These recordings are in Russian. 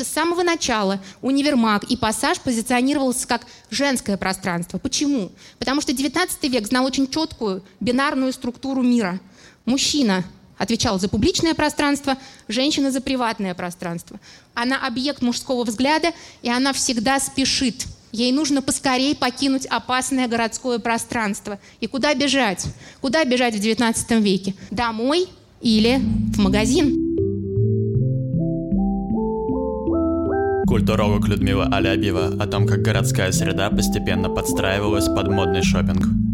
С самого начала универмаг и пассаж позиционировался как женское пространство. Почему? Потому что XIX век знал очень четкую бинарную структуру мира. Мужчина отвечал за публичное пространство, женщина за приватное пространство. Она объект мужского взгляда, и она всегда спешит. Ей нужно поскорее покинуть опасное городское пространство. И куда бежать? Куда бежать в XIX веке? Домой или в магазин? Культуролог Людмила Алябьева о том, как городская среда постепенно подстраивалась под модный шопинг.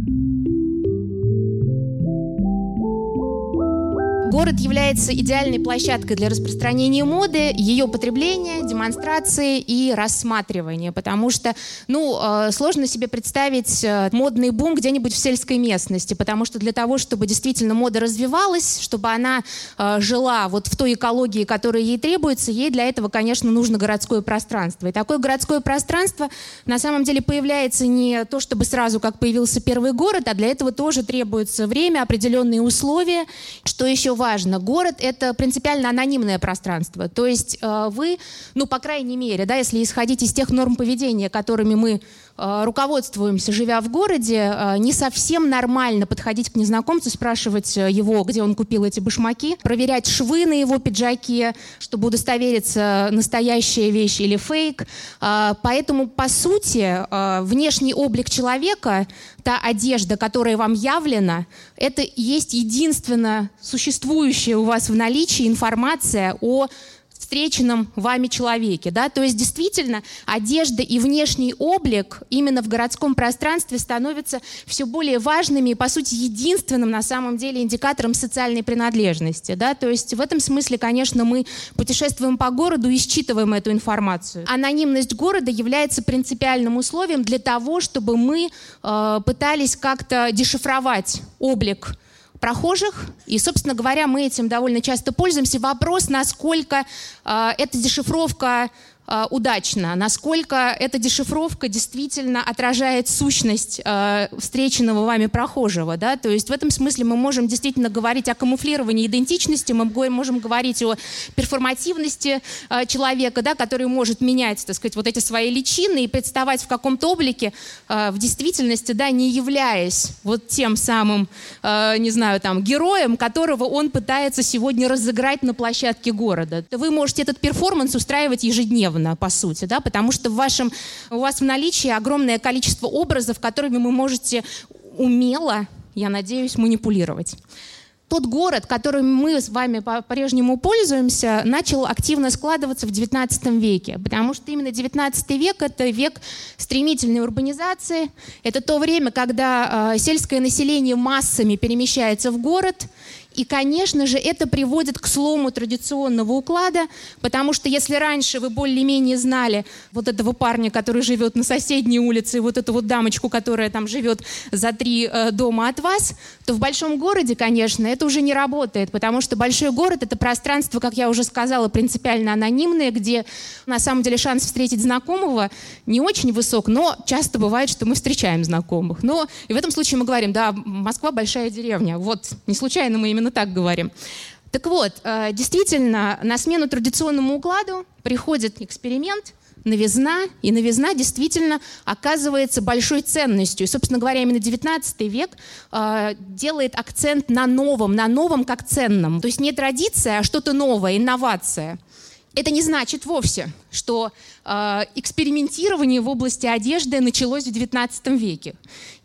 Город является идеальной площадкой для распространения моды, ее потребления, демонстрации и рассматривания, потому что, ну, э, сложно себе представить э, модный бум где-нибудь в сельской местности, потому что для того, чтобы действительно мода развивалась, чтобы она э, жила вот в той экологии, которая ей требуется, ей для этого, конечно, нужно городское пространство. И такое городское пространство на самом деле появляется не то, чтобы сразу, как появился первый город, а для этого тоже требуется время, определенные условия. Что еще важно? Город — это принципиально анонимное пространство. То есть э, вы, ну, по крайней мере, да, если исходить из тех норм поведения, которыми мы руководствуемся, живя в городе, э, не совсем нормально подходить к незнакомцу, спрашивать его, где он купил эти башмаки, проверять швы на его пиджаке, чтобы удостовериться, настоящая вещь или фейк. Поэтому, по сути, внешний облик человека, та одежда, которая вам явлена, это есть единственно существующая существующая у вас в наличии информация о встреченном вами человеке. Да? То есть действительно одежда и внешний облик именно в городском пространстве становятся все более важными и, по сути, единственным на самом деле индикатором социальной принадлежности. Да? То есть в этом смысле, конечно, мы путешествуем по городу и считываем эту информацию. Анонимность города является принципиальным условием для того, чтобы мы э, пытались как-то дешифровать облик прохожих. И, собственно говоря, мы этим довольно часто пользуемся. Вопрос, насколько э, эта дешифровка удачно, насколько эта дешифровка действительно отражает сущность э, встреченного вами прохожего. Да? То есть в этом смысле мы можем действительно говорить о камуфлировании идентичности, мы можем говорить о перформативности э, человека, да, который может менять, так сказать, вот эти свои личины и представать в каком-то облике э, в действительности, да, не являясь вот тем самым, э, не знаю, там, героем, которого он пытается сегодня разыграть на площадке города. Вы можете этот перформанс устраивать ежедневно ежедневно, по сути, да, потому что в вашем, у вас в наличии огромное количество образов, которыми вы можете умело, я надеюсь, манипулировать. Тот город, которым мы с вами по-прежнему пользуемся, начал активно складываться в XIX веке, потому что именно XIX век — это век стремительной урбанизации, это то время, когда э, сельское население массами перемещается в город, и, конечно же, это приводит к слому традиционного уклада, потому что если раньше вы более-менее знали вот этого парня, который живет на соседней улице, и вот эту вот дамочку, которая там живет за три э, дома от вас, то в большом городе, конечно, это уже не работает, потому что большой город — это пространство, как я уже сказала, принципиально анонимное, где на самом деле шанс встретить знакомого не очень высок, но часто бывает, что мы встречаем знакомых. Но и в этом случае мы говорим, да, Москва — большая деревня. Вот, не случайно мы именно именно так говорим. Так вот, э, действительно, на смену традиционному укладу приходит эксперимент, новизна, и новизна действительно оказывается большой ценностью. И, собственно говоря, именно XIX век э, делает акцент на новом, на новом как ценном. То есть не традиция, а что-то новое, инновация. Это не значит вовсе, что э, экспериментирование в области одежды началось в XIX веке.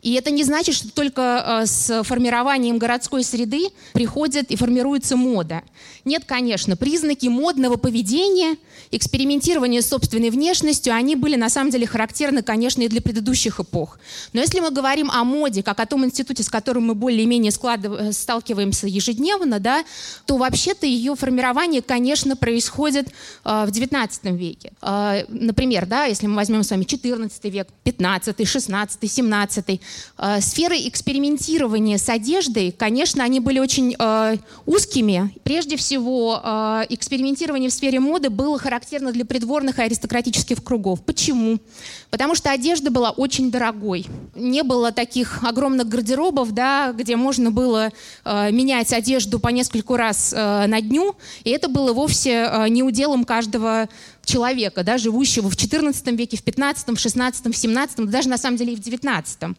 И это не значит, что только э, с формированием городской среды приходит и формируется мода. Нет, конечно, признаки модного поведения, экспериментирования с собственной внешностью, они были на самом деле характерны, конечно, и для предыдущих эпох. Но если мы говорим о моде, как о том институте, с которым мы более-менее э, сталкиваемся ежедневно, да, то вообще-то ее формирование, конечно, происходит э, в XIX веке. Э, например, да, если мы возьмем с вами XIV век, XV, XVI, XVII, э, сферы экспериментирования с одеждой, конечно, они были очень э, узкими. Прежде всего, э, экспериментирование в сфере моды было характерно для придворных и аристократических кругов. Почему? Потому что одежда была очень дорогой. Не было таких огромных гардеробов, да, где можно было э, менять одежду по нескольку раз э, на дню, и это было вовсе э, не уделом каждого человека, да, живущего в XIV веке, в XV, XVI, XVII, даже на самом деле и в XIX.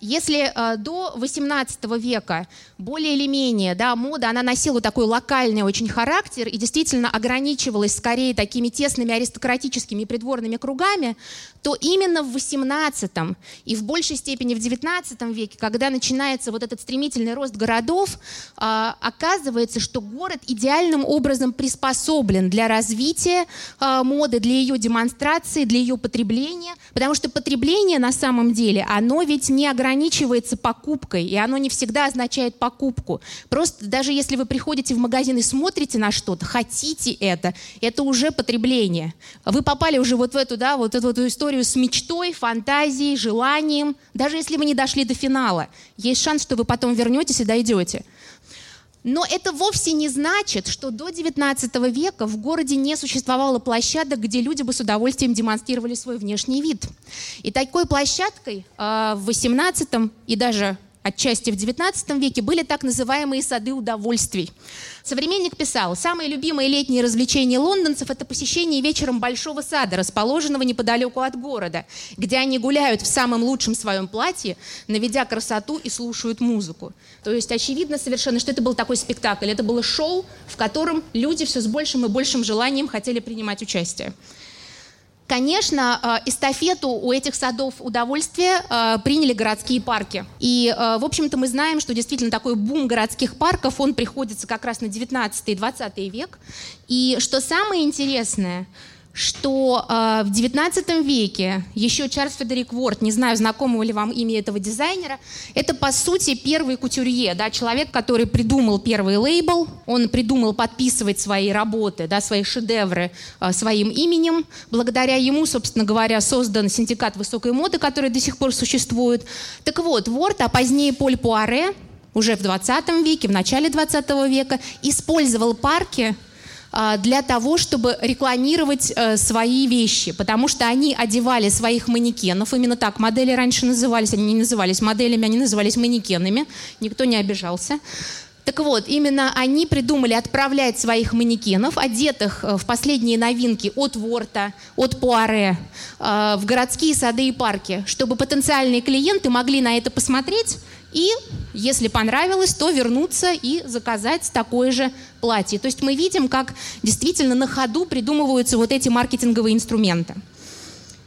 Если э, до XVIII века более или менее да, мода, она носила такой локальный очень характер и действительно ограничивалась скорее такими тесными аристократическими придворными кругами, то именно в XVIII и в большей степени в XIX веке, когда начинается вот этот стремительный рост городов, э, оказывается, что город идеальным образом приспособлен для развития э, моды, для ее демонстрации, для ее потребления, потому что потребление на самом деле, оно ведь не ограничивается покупкой, и оно не всегда означает покупку. Просто даже если вы приходите в магазин и смотрите на что-то, хотите это, это уже потребление. Вы попали уже вот в эту, да, вот эту, эту историю с мечтой, фантазией, желанием, даже если вы не дошли до финала. Есть шанс, что вы потом вернетесь и дойдете. Но это вовсе не значит, что до XIX века в городе не существовало площадок, где люди бы с удовольствием демонстрировали свой внешний вид. И такой площадкой э, в XVIII и даже отчасти в XIX веке были так называемые сады удовольствий. Современник писал, самые любимые летние развлечения лондонцев – это посещение вечером большого сада, расположенного неподалеку от города, где они гуляют в самом лучшем своем платье, наведя красоту и слушают музыку. То есть очевидно совершенно, что это был такой спектакль, это было шоу, в котором люди все с большим и большим желанием хотели принимать участие. Конечно, э, эстафету у этих садов удовольствия э, приняли городские парки. И, э, в общем-то, мы знаем, что действительно такой бум городских парков, он приходится как раз на 19 и 20 век. И что самое интересное, что э, в XIX веке еще Чарльз Фредерик Уорд, не знаю, знакомого ли вам имя этого дизайнера, это, по сути, первый кутюрье, да, человек, который придумал первый лейбл, он придумал подписывать свои работы, да, свои шедевры э, своим именем. Благодаря ему, собственно говоря, создан синдикат высокой моды, который до сих пор существует. Так вот, Уорд, а позднее Поль Пуаре, уже в 20 веке, в начале 20 века, использовал парки для того, чтобы рекламировать э, свои вещи, потому что они одевали своих манекенов, именно так модели раньше назывались, они не назывались моделями, они назывались манекенами, никто не обижался. Так вот, именно они придумали отправлять своих манекенов, одетых э, в последние новинки от Ворта, от Пуаре, э, в городские сады и парки, чтобы потенциальные клиенты могли на это посмотреть и, если понравилось, то вернуться и заказать такое же платье. То есть мы видим, как действительно на ходу придумываются вот эти маркетинговые инструменты.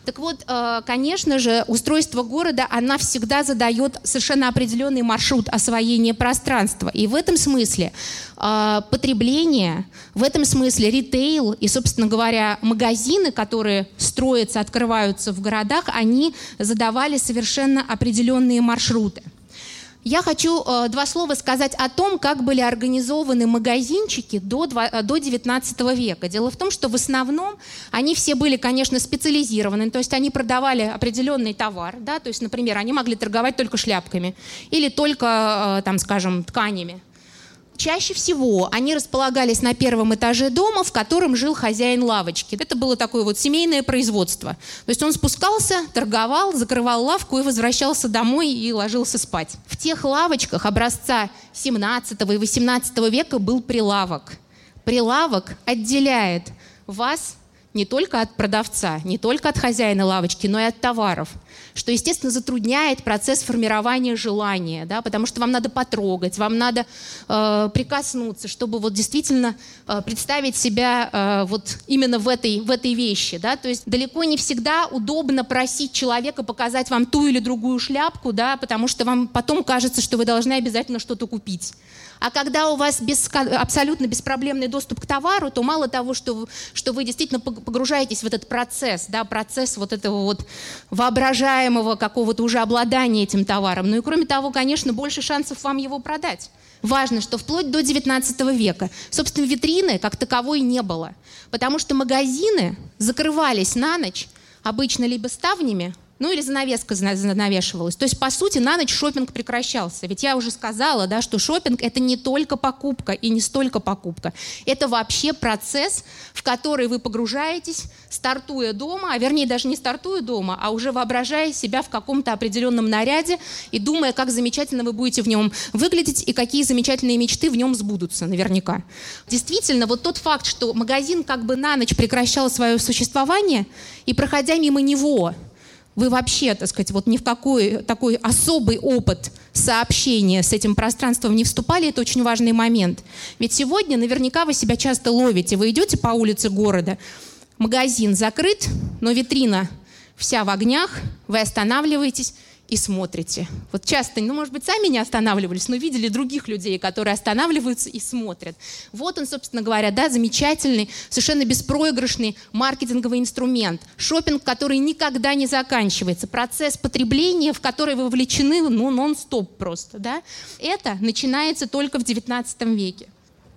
Так вот, э, конечно же, устройство города, она всегда задает совершенно определенный маршрут освоения пространства. И в этом смысле э, потребление, в этом смысле ритейл и, собственно говоря, магазины, которые строятся, открываются в городах, они задавали совершенно определенные маршруты. Я хочу э, два слова сказать о том, как были организованы магазинчики до, э, до 19 века. Дело в том, что в основном они все были, конечно, специализированы, то есть они продавали определенный товар, да, то есть, например, они могли торговать только шляпками или только, э, там, скажем, тканями. Чаще всего они располагались на первом этаже дома, в котором жил хозяин лавочки. Это было такое вот семейное производство. То есть он спускался, торговал, закрывал лавку и возвращался домой и ложился спать. В тех лавочках образца 17 и 18 века был прилавок. Прилавок отделяет вас не только от продавца, не только от хозяина лавочки, но и от товаров, что, естественно, затрудняет процесс формирования желания, да, потому что вам надо потрогать, вам надо э, прикоснуться, чтобы вот действительно э, представить себя э, вот именно в этой, в этой вещи. Да, то есть далеко не всегда удобно просить человека показать вам ту или другую шляпку, да, потому что вам потом кажется, что вы должны обязательно что-то купить. А когда у вас без, абсолютно беспроблемный доступ к товару, то мало того, что, что вы действительно погружаетесь в этот процесс, да, процесс вот этого вот воображаемого какого-то уже обладания этим товаром, ну и кроме того, конечно, больше шансов вам его продать. Важно, что вплоть до 19 века, собственно, витрины как таковой не было, потому что магазины закрывались на ночь, обычно либо ставнями, ну или занавеска занавешивалась. То есть, по сути, на ночь шопинг прекращался. Ведь я уже сказала, да, что шопинг это не только покупка и не столько покупка. Это вообще процесс, в который вы погружаетесь, стартуя дома, а вернее даже не стартуя дома, а уже воображая себя в каком-то определенном наряде и думая, как замечательно вы будете в нем выглядеть и какие замечательные мечты в нем сбудутся наверняка. Действительно, вот тот факт, что магазин как бы на ночь прекращал свое существование, и проходя мимо него, вы вообще, так сказать, вот ни в какой такой особый опыт сообщения с этим пространством не вступали, это очень важный момент. Ведь сегодня наверняка вы себя часто ловите. Вы идете по улице города, магазин закрыт, но витрина вся в огнях, вы останавливаетесь, и смотрите. Вот часто, ну, может быть, сами не останавливались, но видели других людей, которые останавливаются и смотрят. Вот он, собственно говоря, да, замечательный, совершенно беспроигрышный маркетинговый инструмент. Шопинг, который никогда не заканчивается. Процесс потребления, в который вы вовлечены, ну, нон-стоп просто, да. Это начинается только в XIX веке.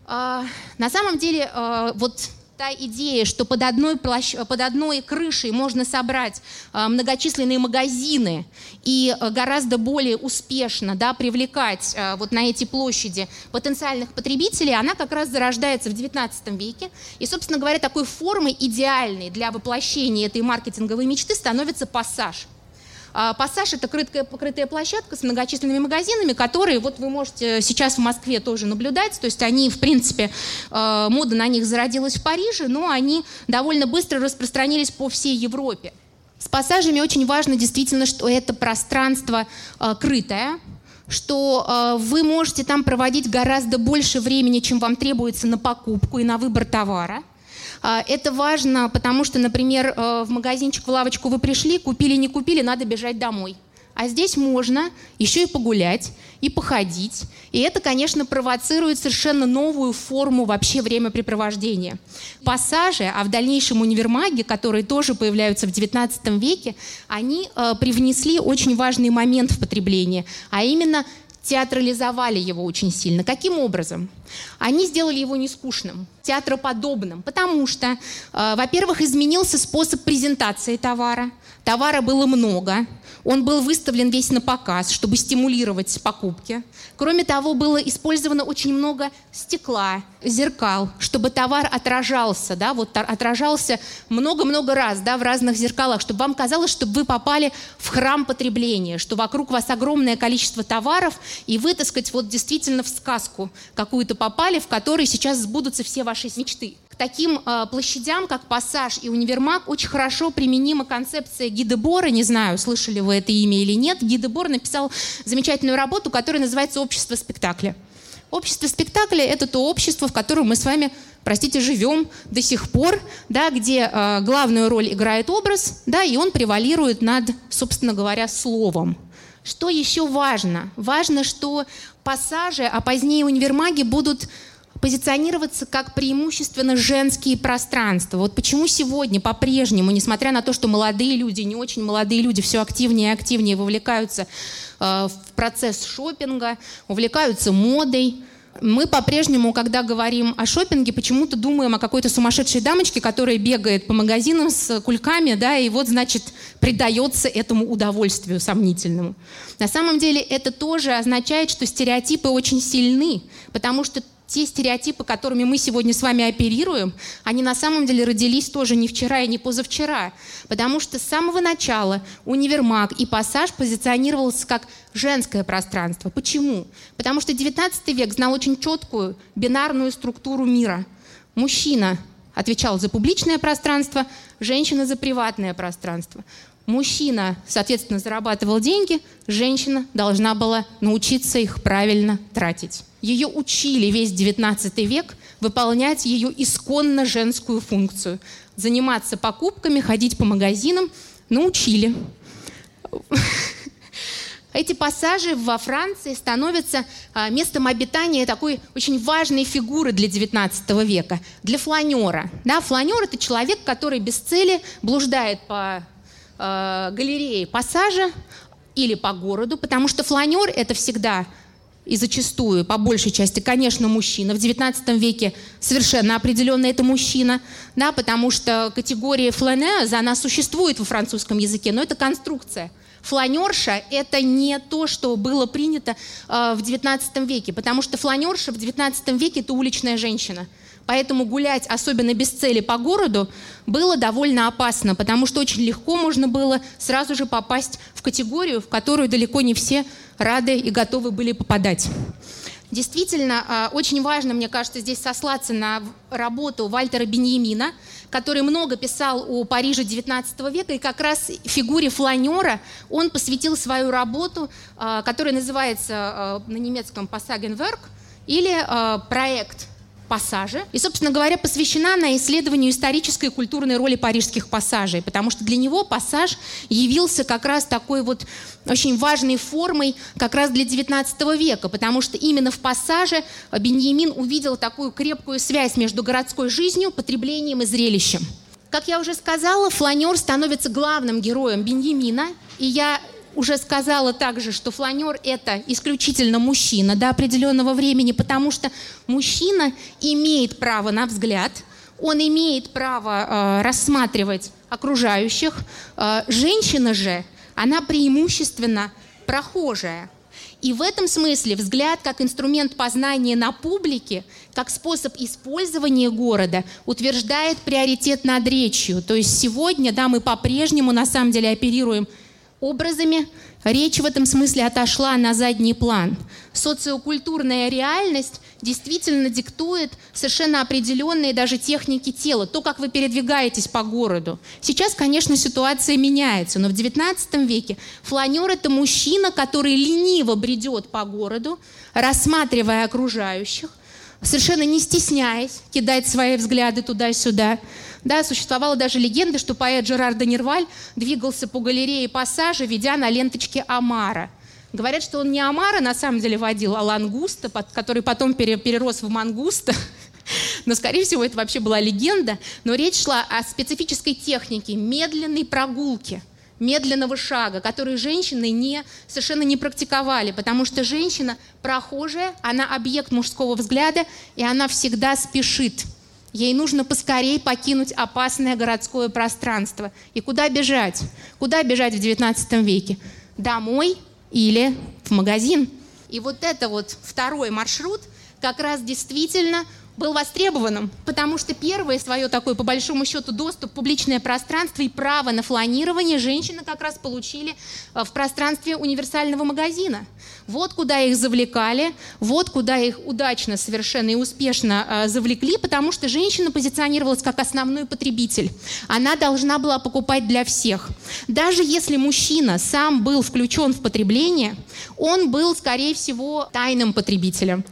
А, на самом деле, а, вот та идея, что под одной, плащ... под одной крышей можно собрать э, многочисленные магазины и э, гораздо более успешно да, привлекать э, вот на эти площади потенциальных потребителей, она как раз зарождается в XIX веке. И, собственно говоря, такой формой идеальной для воплощения этой маркетинговой мечты становится пассаж – а, Пассаж – это крытая, покрытая площадка с многочисленными магазинами, которые вот вы можете сейчас в Москве тоже наблюдать. То есть они, в принципе, а, мода на них зародилась в Париже, но они довольно быстро распространились по всей Европе. С пассажами очень важно действительно, что это пространство э, крытое, что э, вы можете там проводить гораздо больше времени, чем вам требуется на покупку и на выбор товара. А, это важно, потому что, например, э, в магазинчик, в лавочку вы пришли, купили, не купили, надо бежать домой. А здесь можно еще и погулять, и походить. И это, конечно, провоцирует совершенно новую форму вообще времяпрепровождения. Пассажи, а в дальнейшем универмаги, которые тоже появляются в XIX веке, они э, привнесли очень важный момент в потребление, а именно театрализовали его очень сильно. Каким образом? Они сделали его не скучным, театроподобным, потому что, э, во-первых, изменился способ презентации товара. Товара было много, он был выставлен весь на показ, чтобы стимулировать покупки. Кроме того, было использовано очень много стекла, зеркал, чтобы товар отражался, да, вот отражался много-много раз, да, в разных зеркалах, чтобы вам казалось, что вы попали в храм потребления, что вокруг вас огромное количество товаров, и вы, так сказать, вот действительно в сказку какую-то попали, в которой сейчас сбудутся все ваши мечты таким э, площадям, как Пассаж и Универмаг, очень хорошо применима концепция Гида. Не знаю, слышали вы это имя или нет. Гида написал замечательную работу, которая называется «Общество спектакля». Общество спектакля – это то общество, в котором мы с вами, простите, живем до сих пор, да, где э, главную роль играет образ, да, и он превалирует над, собственно говоря, словом. Что еще важно? Важно, что пассажи, а позднее универмаги будут позиционироваться как преимущественно женские пространства. Вот почему сегодня по-прежнему, несмотря на то, что молодые люди, не очень молодые люди все активнее и активнее вовлекаются э, в процесс шопинга, увлекаются модой, мы по-прежнему, когда говорим о шопинге, почему-то думаем о какой-то сумасшедшей дамочке, которая бегает по магазинам с кульками, да, и вот, значит, предается этому удовольствию сомнительному. На самом деле это тоже означает, что стереотипы очень сильны, потому что те стереотипы, которыми мы сегодня с вами оперируем, они на самом деле родились тоже не вчера и не позавчера. Потому что с самого начала универмаг и пассаж позиционировался как женское пространство. Почему? Потому что XIX век знал очень четкую бинарную структуру мира. Мужчина отвечал за публичное пространство, женщина за приватное пространство. Мужчина, соответственно, зарабатывал деньги, женщина должна была научиться их правильно тратить. Ее учили весь XIX век выполнять ее исконно женскую функцию. Заниматься покупками, ходить по магазинам научили. Эти пассажи во Франции становятся а, местом обитания такой очень важной фигуры для XIX века, для фланера. Да, фланер – это человек, который без цели блуждает по э, галерее пассажа или по городу, потому что фланер – это всегда и зачастую, по большей части, конечно, мужчина. В XIX веке совершенно определенно это мужчина, да, потому что категория фланез, она существует во французском языке, но это конструкция. Фланерша – это не то, что было принято э, в XIX веке, потому что фланерша в XIX веке – это уличная женщина – Поэтому гулять, особенно без цели по городу, было довольно опасно, потому что очень легко можно было сразу же попасть в категорию, в которую далеко не все рады и готовы были попадать. Действительно, а, очень важно, мне кажется, здесь сослаться на работу Вальтера Беньямина, который много писал о Париже XIX века, и как раз фигуре фланера он посвятил свою работу, а, которая называется а, на немецком «Passagenwerk», или проект пассажи. И, собственно говоря, посвящена она исследованию исторической и культурной роли парижских пассажей, потому что для него пассаж явился как раз такой вот очень важной формой как раз для XIX века, потому что именно в пассаже Беньямин увидел такую крепкую связь между городской жизнью, потреблением и зрелищем. Как я уже сказала, фланер становится главным героем Беньямина, и я уже сказала также, что фланер – это исключительно мужчина до определенного времени, потому что мужчина имеет право на взгляд, он имеет право э, рассматривать окружающих. Э, женщина же, она преимущественно прохожая. И в этом смысле взгляд как инструмент познания на публике, как способ использования города, утверждает приоритет над речью. То есть сегодня да, мы по-прежнему на самом деле оперируем образами, речь в этом смысле отошла на задний план. Социокультурная реальность действительно диктует совершенно определенные даже техники тела, то, как вы передвигаетесь по городу. Сейчас, конечно, ситуация меняется, но в XIX веке фланер – это мужчина, который лениво бредет по городу, рассматривая окружающих, совершенно не стесняясь кидать свои взгляды туда-сюда. Да, существовала даже легенда, что поэт Жерар де Нерваль двигался по галерее пассажа, ведя на ленточке омара. Говорят, что он не омара на самом деле водил, а лангуста, который потом перерос в мангуста. Но, скорее всего, это вообще была легенда. Но речь шла о специфической технике медленной прогулки – медленного шага, который женщины не, совершенно не практиковали, потому что женщина прохожая, она объект мужского взгляда, и она всегда спешит. Ей нужно поскорее покинуть опасное городское пространство. И куда бежать? Куда бежать в XIX веке? Домой или в магазин? И вот это вот второй маршрут как раз действительно был востребованным, потому что первое свое такое, по большому счету, доступ в публичное пространство и право на фланирование женщины как раз получили э, в пространстве универсального магазина. Вот куда их завлекали, вот куда их удачно совершенно и успешно э, завлекли, потому что женщина позиционировалась как основной потребитель. Она должна была покупать для всех. Даже если мужчина сам был включен в потребление, он был, скорее всего, тайным потребителем.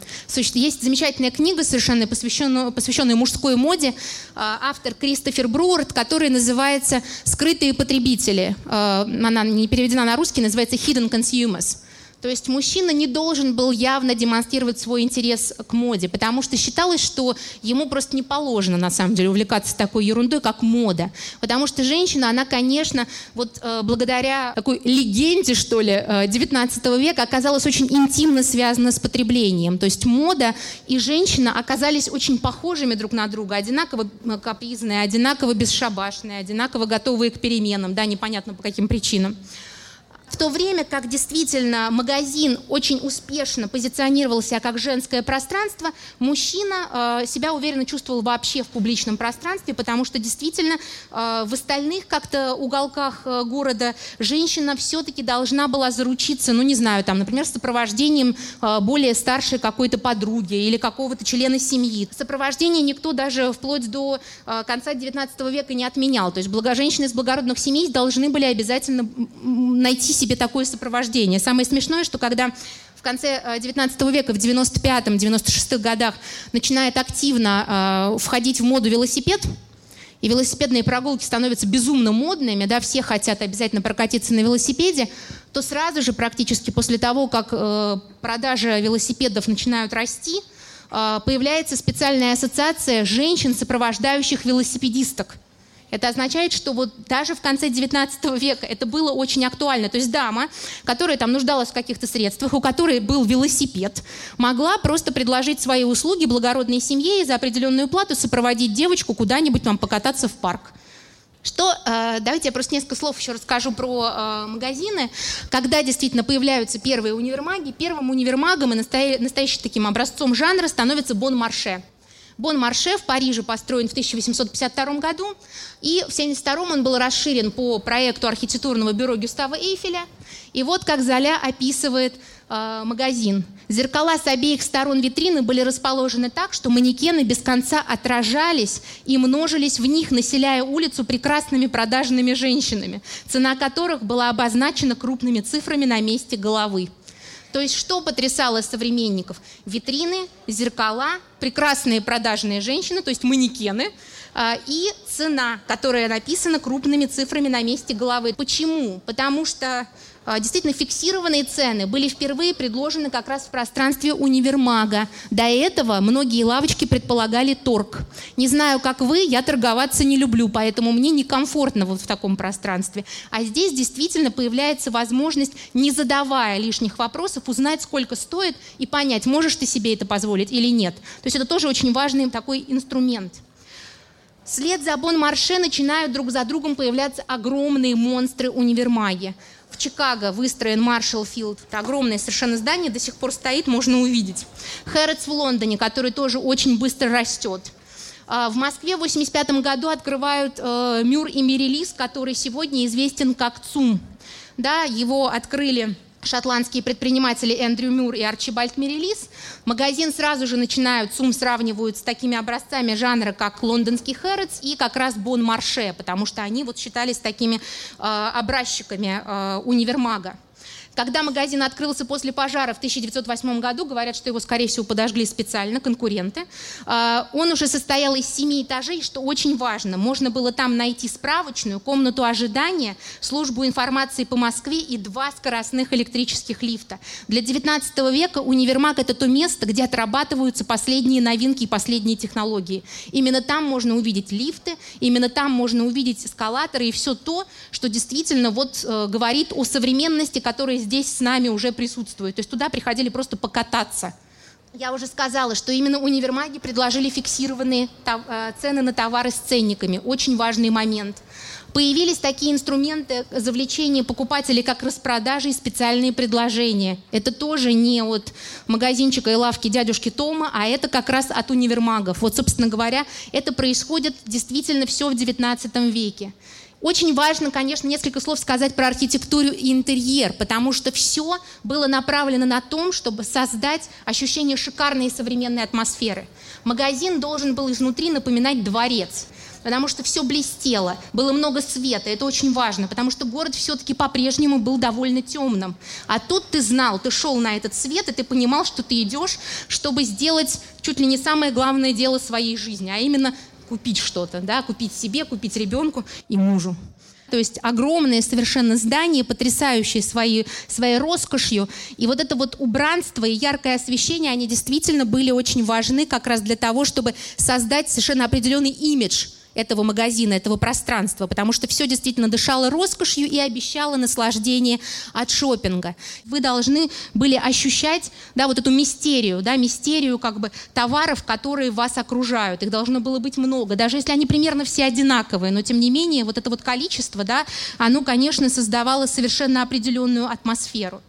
Есть замечательная книга совершенно посвященную, посвященную мужской моде, а, автор Кристофер Бруард, который называется «Скрытые потребители». А, она не переведена на русский, называется «Hidden Consumers». То есть мужчина не должен был явно демонстрировать свой интерес к моде, потому что считалось, что ему просто не положено, на самом деле, увлекаться такой ерундой, как мода. Потому что женщина, она, конечно, вот э, благодаря такой легенде, что ли, э, 19 века оказалась очень интимно связана с потреблением. То есть мода и женщина оказались очень похожими друг на друга, одинаково капризные, одинаково бесшабашные, одинаково готовые к переменам, да, непонятно по каким причинам. В то время как действительно магазин очень успешно позиционировал себя как женское пространство, мужчина э, себя уверенно чувствовал вообще в публичном пространстве, потому что действительно э, в остальных как-то уголках э, города женщина все-таки должна была заручиться, ну не знаю, там, например, сопровождением э, более старшей какой-то подруги или какого-то члена семьи. Сопровождение никто даже вплоть до э, конца XIX века не отменял. То есть женщины из благородных семей должны были обязательно найти себе такое сопровождение. Самое смешное, что когда в конце XIX э, века, в 95-96 годах, начинает активно э, входить в моду велосипед, и велосипедные прогулки становятся безумно модными, да, все хотят обязательно прокатиться на велосипеде, то сразу же практически после того, как э, продажи велосипедов начинают расти, э, появляется специальная ассоциация женщин, сопровождающих велосипедисток – Это означает, что вот даже в конце 19 века это было очень актуально. То есть дама, которая там нуждалась в каких-то средствах, у которой был велосипед, могла просто предложить свои услуги благородной семье и за определенную плату сопроводить девочку куда-нибудь там покататься в парк. Что, э, давайте я просто несколько слов еще расскажу про э, магазины. Когда действительно появляются первые универмаги, первым универмагом и настоящим таким образцом жанра становится Бон Марше. Бон Марше в Париже построен в 1852 году, и в 1972 он был расширен по проекту архитектурного бюро Гюстава Эйфеля. И вот как Золя описывает э, магазин. Зеркала с обеих сторон витрины были расположены так, что манекены без конца отражались и множились в них, населяя улицу прекрасными продажными женщинами, цена которых была обозначена крупными цифрами на месте головы. То есть что потрясало современников? Витрины, зеркала, прекрасные продажные женщины, то есть манекены, а, и цена, которая написана крупными цифрами на месте головы. Почему? Потому что действительно фиксированные цены были впервые предложены как раз в пространстве универмага. До этого многие лавочки предполагали торг. Не знаю, как вы, я торговаться не люблю, поэтому мне некомфортно вот в таком пространстве. А здесь действительно появляется возможность, не задавая лишних вопросов, узнать, сколько стоит и понять, можешь ты себе это позволить или нет. То есть это тоже очень важный такой инструмент. Вслед за Бон Марше начинают друг за другом появляться огромные монстры универмаги. В Чикаго выстроен Маршалл Филд. Это огромное совершенно здание, до сих пор стоит, можно увидеть. Хэротс в Лондоне, который тоже очень быстро растет. А, в Москве в 1985 году открывают э, Мюр и Мирелис, который сегодня известен как ЦУМ. Да, его открыли шотландские предприниматели Эндрю Мюр и Арчибальд Мирелис. Магазин сразу же начинают, СУМ сравнивают с такими образцами жанра, как лондонский Хэрротс и как раз Бон Марше, потому что они вот считались такими э, образчиками э, универмага. Когда магазин открылся после пожара в 1908 году, говорят, что его, скорее всего, подожгли специально конкуренты, а, он уже состоял из семи этажей, что очень важно. Можно было там найти справочную, комнату ожидания, службу информации по Москве и два скоростных электрических лифта. Для 19 века универмаг – это то место, где отрабатываются последние новинки и последние технологии. Именно там можно увидеть лифты, именно там можно увидеть эскалаторы и все то, что действительно вот, э, говорит о современности, которая здесь с нами уже присутствуют. То есть туда приходили просто покататься. Я уже сказала, что именно универмаги предложили фиксированные э, цены на товары с ценниками. Очень важный момент. Появились такие инструменты завлечения покупателей, как распродажи и специальные предложения. Это тоже не от магазинчика и лавки дядюшки Тома, а это как раз от универмагов. Вот, собственно говоря, это происходит действительно все в XIX веке. Очень важно, конечно, несколько слов сказать про архитектуру и интерьер, потому что все было направлено на том, чтобы создать ощущение шикарной и современной атмосферы. Магазин должен был изнутри напоминать дворец потому что все блестело, было много света, это очень важно, потому что город все-таки по-прежнему был довольно темным. А тут ты знал, ты шел на этот свет, и ты понимал, что ты идешь, чтобы сделать чуть ли не самое главное дело своей жизни, а именно купить что-то, да, купить себе, купить ребенку и мужу. То есть огромное совершенно здание, потрясающее своей, своей роскошью. И вот это вот убранство и яркое освещение, они действительно были очень важны как раз для того, чтобы создать совершенно определенный имидж этого магазина, этого пространства, потому что все действительно дышало роскошью и обещало наслаждение от шопинга. Вы должны были ощущать да, вот эту мистерию, да, мистерию как бы товаров, которые вас окружают. Их должно было быть много, даже если они примерно все одинаковые, но тем не менее вот это вот количество, да, оно, конечно, создавало совершенно определенную атмосферу.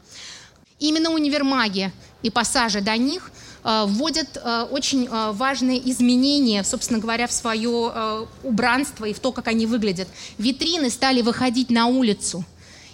Именно универмаги и пассажи до них – вводят э, очень э, важные изменения, собственно говоря, в свое убранство и в то, как они выглядят. Витрины стали выходить на улицу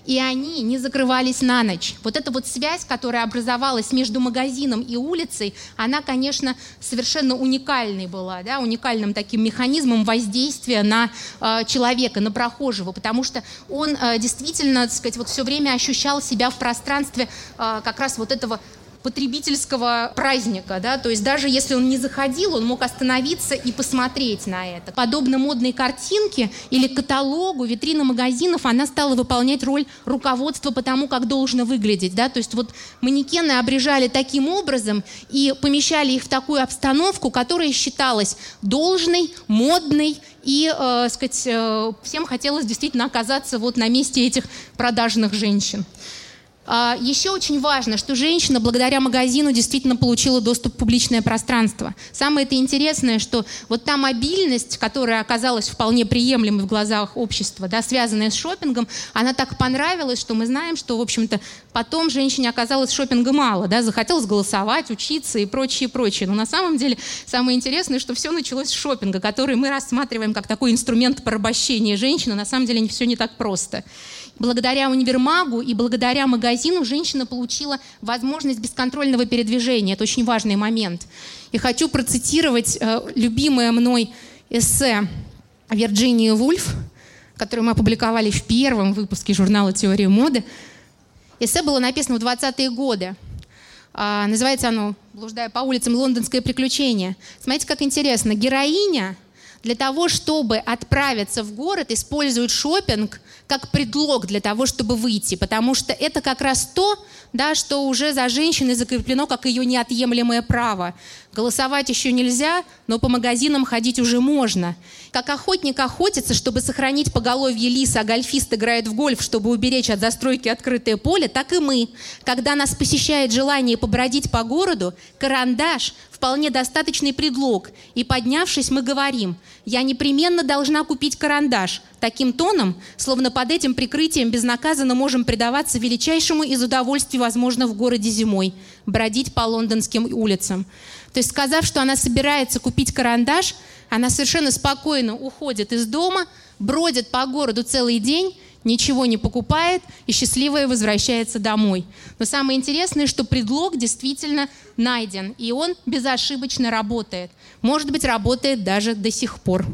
и они не закрывались на ночь. Вот эта вот связь, которая образовалась между магазином и улицей, она, конечно, совершенно уникальной была, да, уникальным таким механизмом воздействия на э, человека, на прохожего, потому что он э, действительно, так сказать, вот все время ощущал себя в пространстве э, как раз вот этого потребительского праздника, да, то есть даже если он не заходил, он мог остановиться и посмотреть на это. Подобно модной картинке или каталогу, витрина магазинов, она стала выполнять роль руководства по тому, как должно выглядеть, да, то есть вот манекены обрежали таким образом и помещали их в такую обстановку, которая считалась должной, модной и, э, сказать, э, всем хотелось действительно оказаться вот на месте этих продажных женщин. А, Еще очень важно, что женщина благодаря магазину действительно получила доступ в публичное пространство. Самое это интересное, что вот та мобильность, которая оказалась вполне приемлемой в глазах общества, да, связанная с шопингом, она так понравилась, что мы знаем, что, в общем-то, потом женщине оказалось шопинга мало, да, захотелось голосовать, учиться и прочее, прочее. Но на самом деле самое интересное, что все началось с шопинга, который мы рассматриваем как такой инструмент порабощения женщины. На самом деле все не так просто. Благодаря универмагу и благодаря магазину женщина получила возможность бесконтрольного передвижения. Это очень важный момент. И хочу процитировать э, любимое мной эссе Вирджинии Вульф, которое мы опубликовали в первом выпуске журнала «Теория моды». Эссе было написано в 20-е годы. А, называется оно «Блуждая по улицам. Лондонское приключение». Смотрите, как интересно. Героиня для того, чтобы отправиться в город, использует шопинг как предлог для того, чтобы выйти, потому что это как раз то, да, что уже за женщиной закреплено как ее неотъемлемое право. Голосовать еще нельзя, но по магазинам ходить уже можно. Как охотник охотится, чтобы сохранить поголовье лиса, а гольфист играет в гольф, чтобы уберечь от застройки открытое поле, так и мы. Когда нас посещает желание побродить по городу, карандаш – вполне достаточный предлог. И поднявшись, мы говорим, я непременно должна купить карандаш. Таким тоном, словно под этим прикрытием безнаказанно можем предаваться величайшему из удовольствий, возможно, в городе зимой – бродить по лондонским улицам. То есть, сказав, что она собирается купить карандаш, она совершенно спокойно уходит из дома, бродит по городу целый день, ничего не покупает и счастливая возвращается домой. Но самое интересное, что предлог действительно найден, и он безошибочно работает. Может быть, работает даже до сих пор.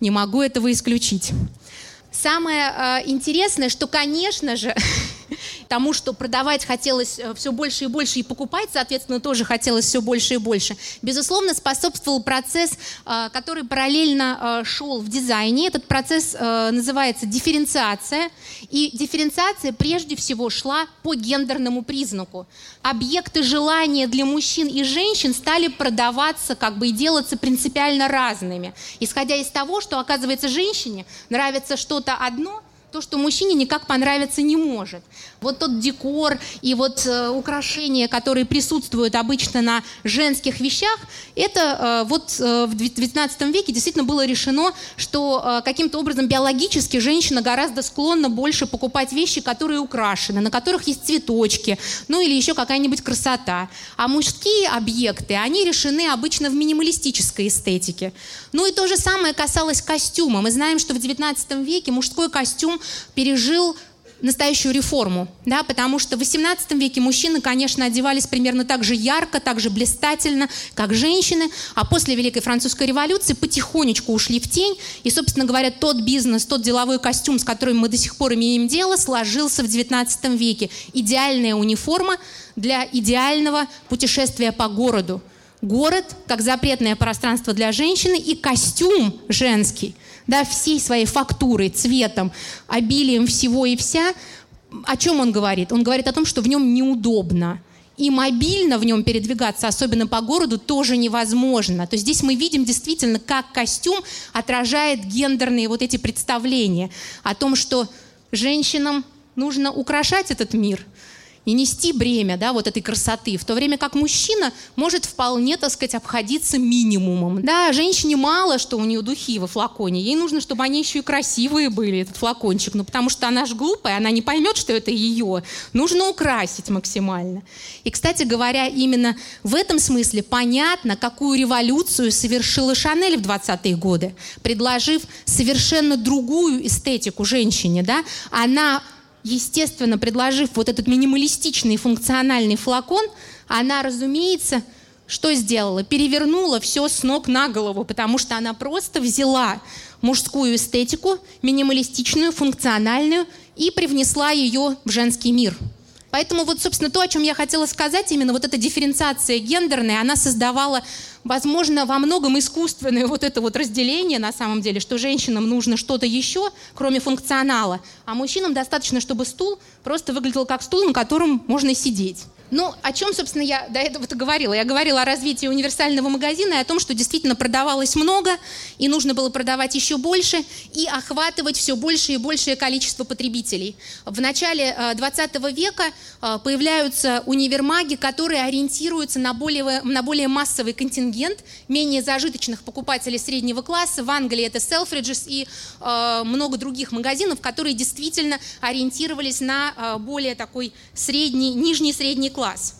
Не могу этого исключить. Самое э, интересное, что, конечно же, тому, что продавать хотелось э, все больше и больше, и покупать, соответственно, тоже хотелось все больше и больше, безусловно, способствовал процесс, э, который параллельно э, шел в дизайне. Этот процесс называется дифференциация. И дифференциация прежде всего шла по гендерному признаку. Объекты желания для мужчин и женщин стали продаваться как бы и делаться принципиально разными. Исходя из того, что, оказывается, женщине нравится что-то одно, то, что мужчине никак понравиться не может. Вот тот декор и вот э, украшения, которые присутствуют обычно на женских вещах, это э, вот э, в XIX веке действительно было решено, что э, каким-то образом биологически женщина гораздо склонна больше покупать вещи, которые украшены, на которых есть цветочки, ну или еще какая-нибудь красота. А мужские объекты, они решены обычно в минималистической эстетике. Ну и то же самое касалось костюма. Мы знаем, что в XIX веке мужской костюм пережил настоящую реформу, да, потому что в XVIII веке мужчины, конечно, одевались примерно так же ярко, так же блистательно, как женщины, а после Великой Французской революции потихонечку ушли в тень, и, собственно говоря, тот бизнес, тот деловой костюм, с которым мы до сих пор имеем дело, сложился в XIX веке. Идеальная униформа для идеального путешествия по городу. Город как запретное пространство для женщины и костюм женский – да, всей своей фактурой, цветом, обилием всего и вся, о чем он говорит? Он говорит о том, что в нем неудобно. И мобильно в нем передвигаться, особенно по городу, тоже невозможно. То есть здесь мы видим действительно, как костюм отражает гендерные вот эти представления о том, что женщинам нужно украшать этот мир – и нести бремя да, вот этой красоты, в то время как мужчина может вполне, так сказать, обходиться минимумом. Да, женщине мало, что у нее духи во флаконе, ей нужно, чтобы они еще и красивые были, этот флакончик, ну потому что она же глупая, она не поймет, что это ее. Нужно украсить максимально. И, кстати говоря, именно в этом смысле понятно, какую революцию совершила Шанель в 20-е годы, предложив совершенно другую эстетику женщине. Да? Она естественно, предложив вот этот минималистичный функциональный флакон, она, разумеется, что сделала? Перевернула все с ног на голову, потому что она просто взяла мужскую эстетику, минималистичную, функциональную, и привнесла ее в женский мир – Поэтому вот, собственно, то, о чем я хотела сказать, именно вот эта дифференциация гендерная, она создавала, возможно, во многом искусственное вот это вот разделение на самом деле, что женщинам нужно что-то еще, кроме функционала, а мужчинам достаточно, чтобы стул просто выглядел как стул, на котором можно сидеть. Ну, о чем, собственно, я до этого-то говорила? Я говорила о развитии универсального магазина и о том, что действительно продавалось много, и нужно было продавать еще больше, и охватывать все больше и большее количество потребителей. В начале 20 э, века э, появляются универмаги, которые ориентируются на более, на более массовый контингент, менее зажиточных покупателей среднего класса. В Англии это Selfridges и э, много других магазинов, которые действительно ориентировались на более такой средний, нижний средний класс.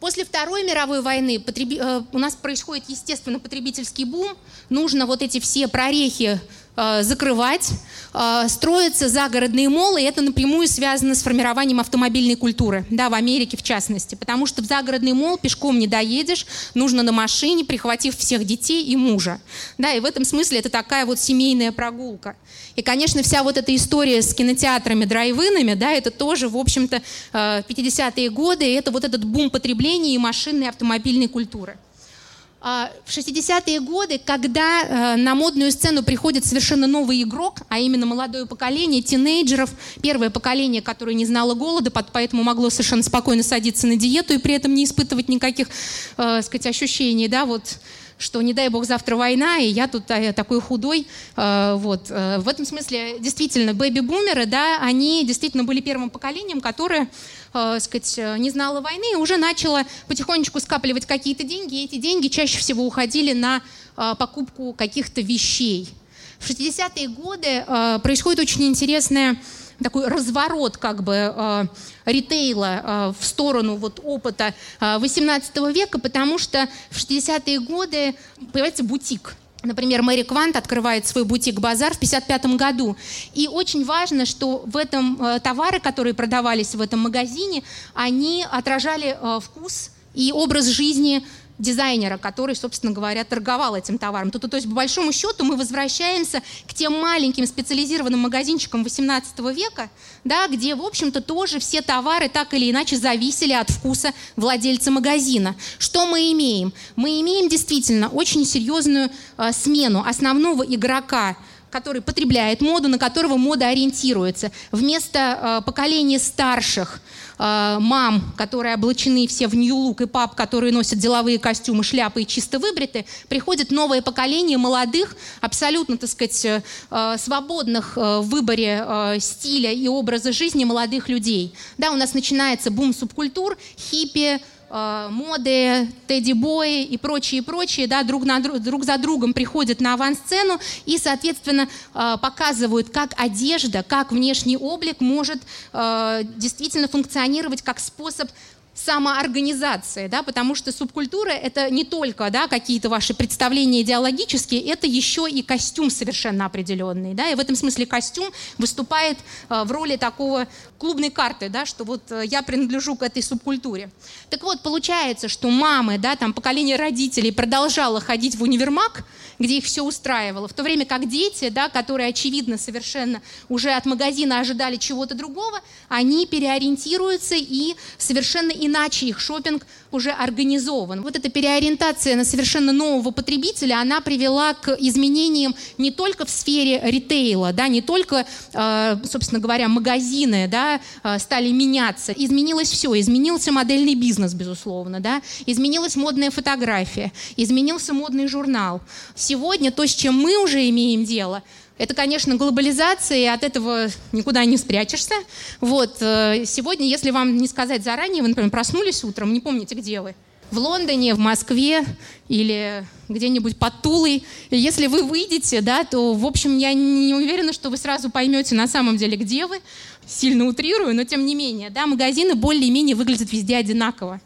После Второй мировой войны потреби... Э, у нас происходит, естественно, потребительский бум. Нужно вот эти все прорехи Э, закрывать, э, строятся загородные молы, и это напрямую связано с формированием автомобильной культуры, да, в Америке в частности, потому что в загородный мол пешком не доедешь, нужно на машине, прихватив всех детей и мужа, да, и в этом смысле это такая вот семейная прогулка. И, конечно, вся вот эта история с кинотеатрами, драйвинами, да, это тоже, в общем-то, 50-е э, годы, и это вот этот бум потребления и машинной автомобильной культуры. А, в 60-е годы, когда э, на модную сцену приходит совершенно новый игрок, а именно молодое поколение тинейджеров, первое поколение, которое не знало голода, поэтому могло совершенно спокойно садиться на диету и при этом не испытывать никаких, э, сказать, ощущений, да, вот что не дай бог завтра война, и я тут э, такой худой. Э, вот. Э, в этом смысле действительно бэби-бумеры, да, они действительно были первым поколением, которое сказать, не знало войны и уже начало потихонечку скапливать какие-то деньги, и эти деньги чаще всего уходили на покупку каких-то вещей. В 60-е годы происходит очень интересная такой разворот как бы э, ритейла э, в сторону вот опыта э, 18 века, потому что в 60-е годы появляется бутик. Например, Мэри Квант открывает свой бутик-базар в 1955 году. И очень важно, что в этом э, товары, которые продавались в этом магазине, они отражали э, вкус и образ жизни дизайнера, который, собственно говоря, торговал этим товаром. То, то, то есть, по большому счету, мы возвращаемся к тем маленьким специализированным магазинчикам 18 века, да, где, в общем-то, тоже все товары так или иначе зависели от вкуса владельца магазина. Что мы имеем? Мы имеем действительно очень серьезную э, смену основного игрока который потребляет моду, на которого мода ориентируется. Вместо э, поколения старших э, мам, которые облачены все в нью-лук, и пап, которые носят деловые костюмы, шляпы и чисто выбриты, приходит новое поколение молодых, абсолютно, так сказать, э, свободных э, в выборе э, стиля и образа жизни молодых людей. Да, у нас начинается бум субкультур, хиппи, Э, моды, тедди-бои и прочие, прочие, да, друг, на, друг за другом приходят на авансцену и, соответственно, э, показывают, как одежда, как внешний облик может э, действительно функционировать как способ самоорганизация, да, потому что субкультура это не только да, какие-то ваши представления идеологические, это еще и костюм совершенно определенный. Да, и в этом смысле костюм выступает э, в роли такого клубной карты, да, что вот э, я принадлежу к этой субкультуре. Так вот, получается, что мамы, да, там поколение родителей продолжало ходить в универмаг, где их все устраивало, в то время как дети, да, которые, очевидно, совершенно уже от магазина ожидали чего-то другого, они переориентируются и совершенно иначе их шопинг уже организован. Вот эта переориентация на совершенно нового потребителя, она привела к изменениям не только в сфере ритейла, да, не только, э, собственно говоря, магазины да, э, стали меняться. Изменилось все. Изменился модельный бизнес, безусловно. Да, изменилась модная фотография, изменился модный журнал. Сегодня то, с чем мы уже имеем дело, это, конечно, глобализация, и от этого никуда не спрячешься. Вот. Э, сегодня, если вам не сказать заранее, вы, например, проснулись утром, не помните, где вы. В Лондоне, в Москве или где-нибудь под Тулой. И если вы выйдете, да, то, в общем, я не уверена, что вы сразу поймете на самом деле, где вы. Сильно утрирую, но тем не менее. Да, магазины более-менее выглядят везде одинаково.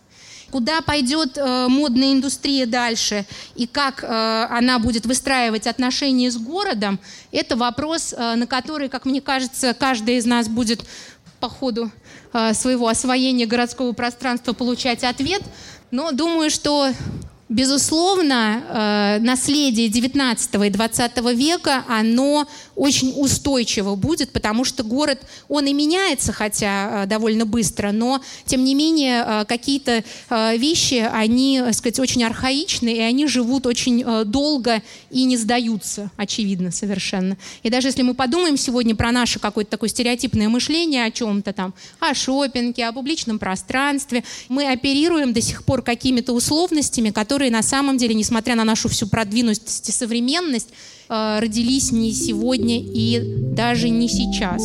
Куда пойдет э, модная индустрия дальше и как э, она будет выстраивать отношения с городом, это вопрос, э, на который, как мне кажется, каждый из нас будет по ходу э, своего освоения городского пространства получать ответ. Но думаю, что Безусловно, э, наследие 19 и 20 века, оно очень устойчиво будет, потому что город, он и меняется, хотя э, довольно быстро, но, тем не менее, э, какие-то вещи, они, так сказать, очень архаичны, и они живут очень долго и не сдаются, очевидно, совершенно. И даже если мы подумаем сегодня про наше какое-то такое стереотипное мышление о чем-то там, о шопинге, о публичном пространстве, мы оперируем до сих пор какими-то условностями, которые которые на самом деле, несмотря на нашу всю продвинутость и современность, э, родились не сегодня и даже не сейчас.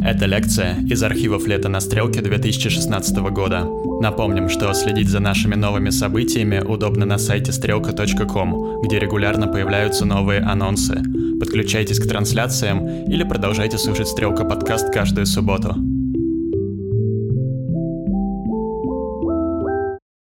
Это лекция из архивов «Лето на стрелке» 2016 года. Напомним, что следить за нашими новыми событиями удобно на сайте стрелка.ком, где регулярно появляются новые анонсы. Подключайтесь к трансляциям или продолжайте слушать «Стрелка» подкаст каждую субботу.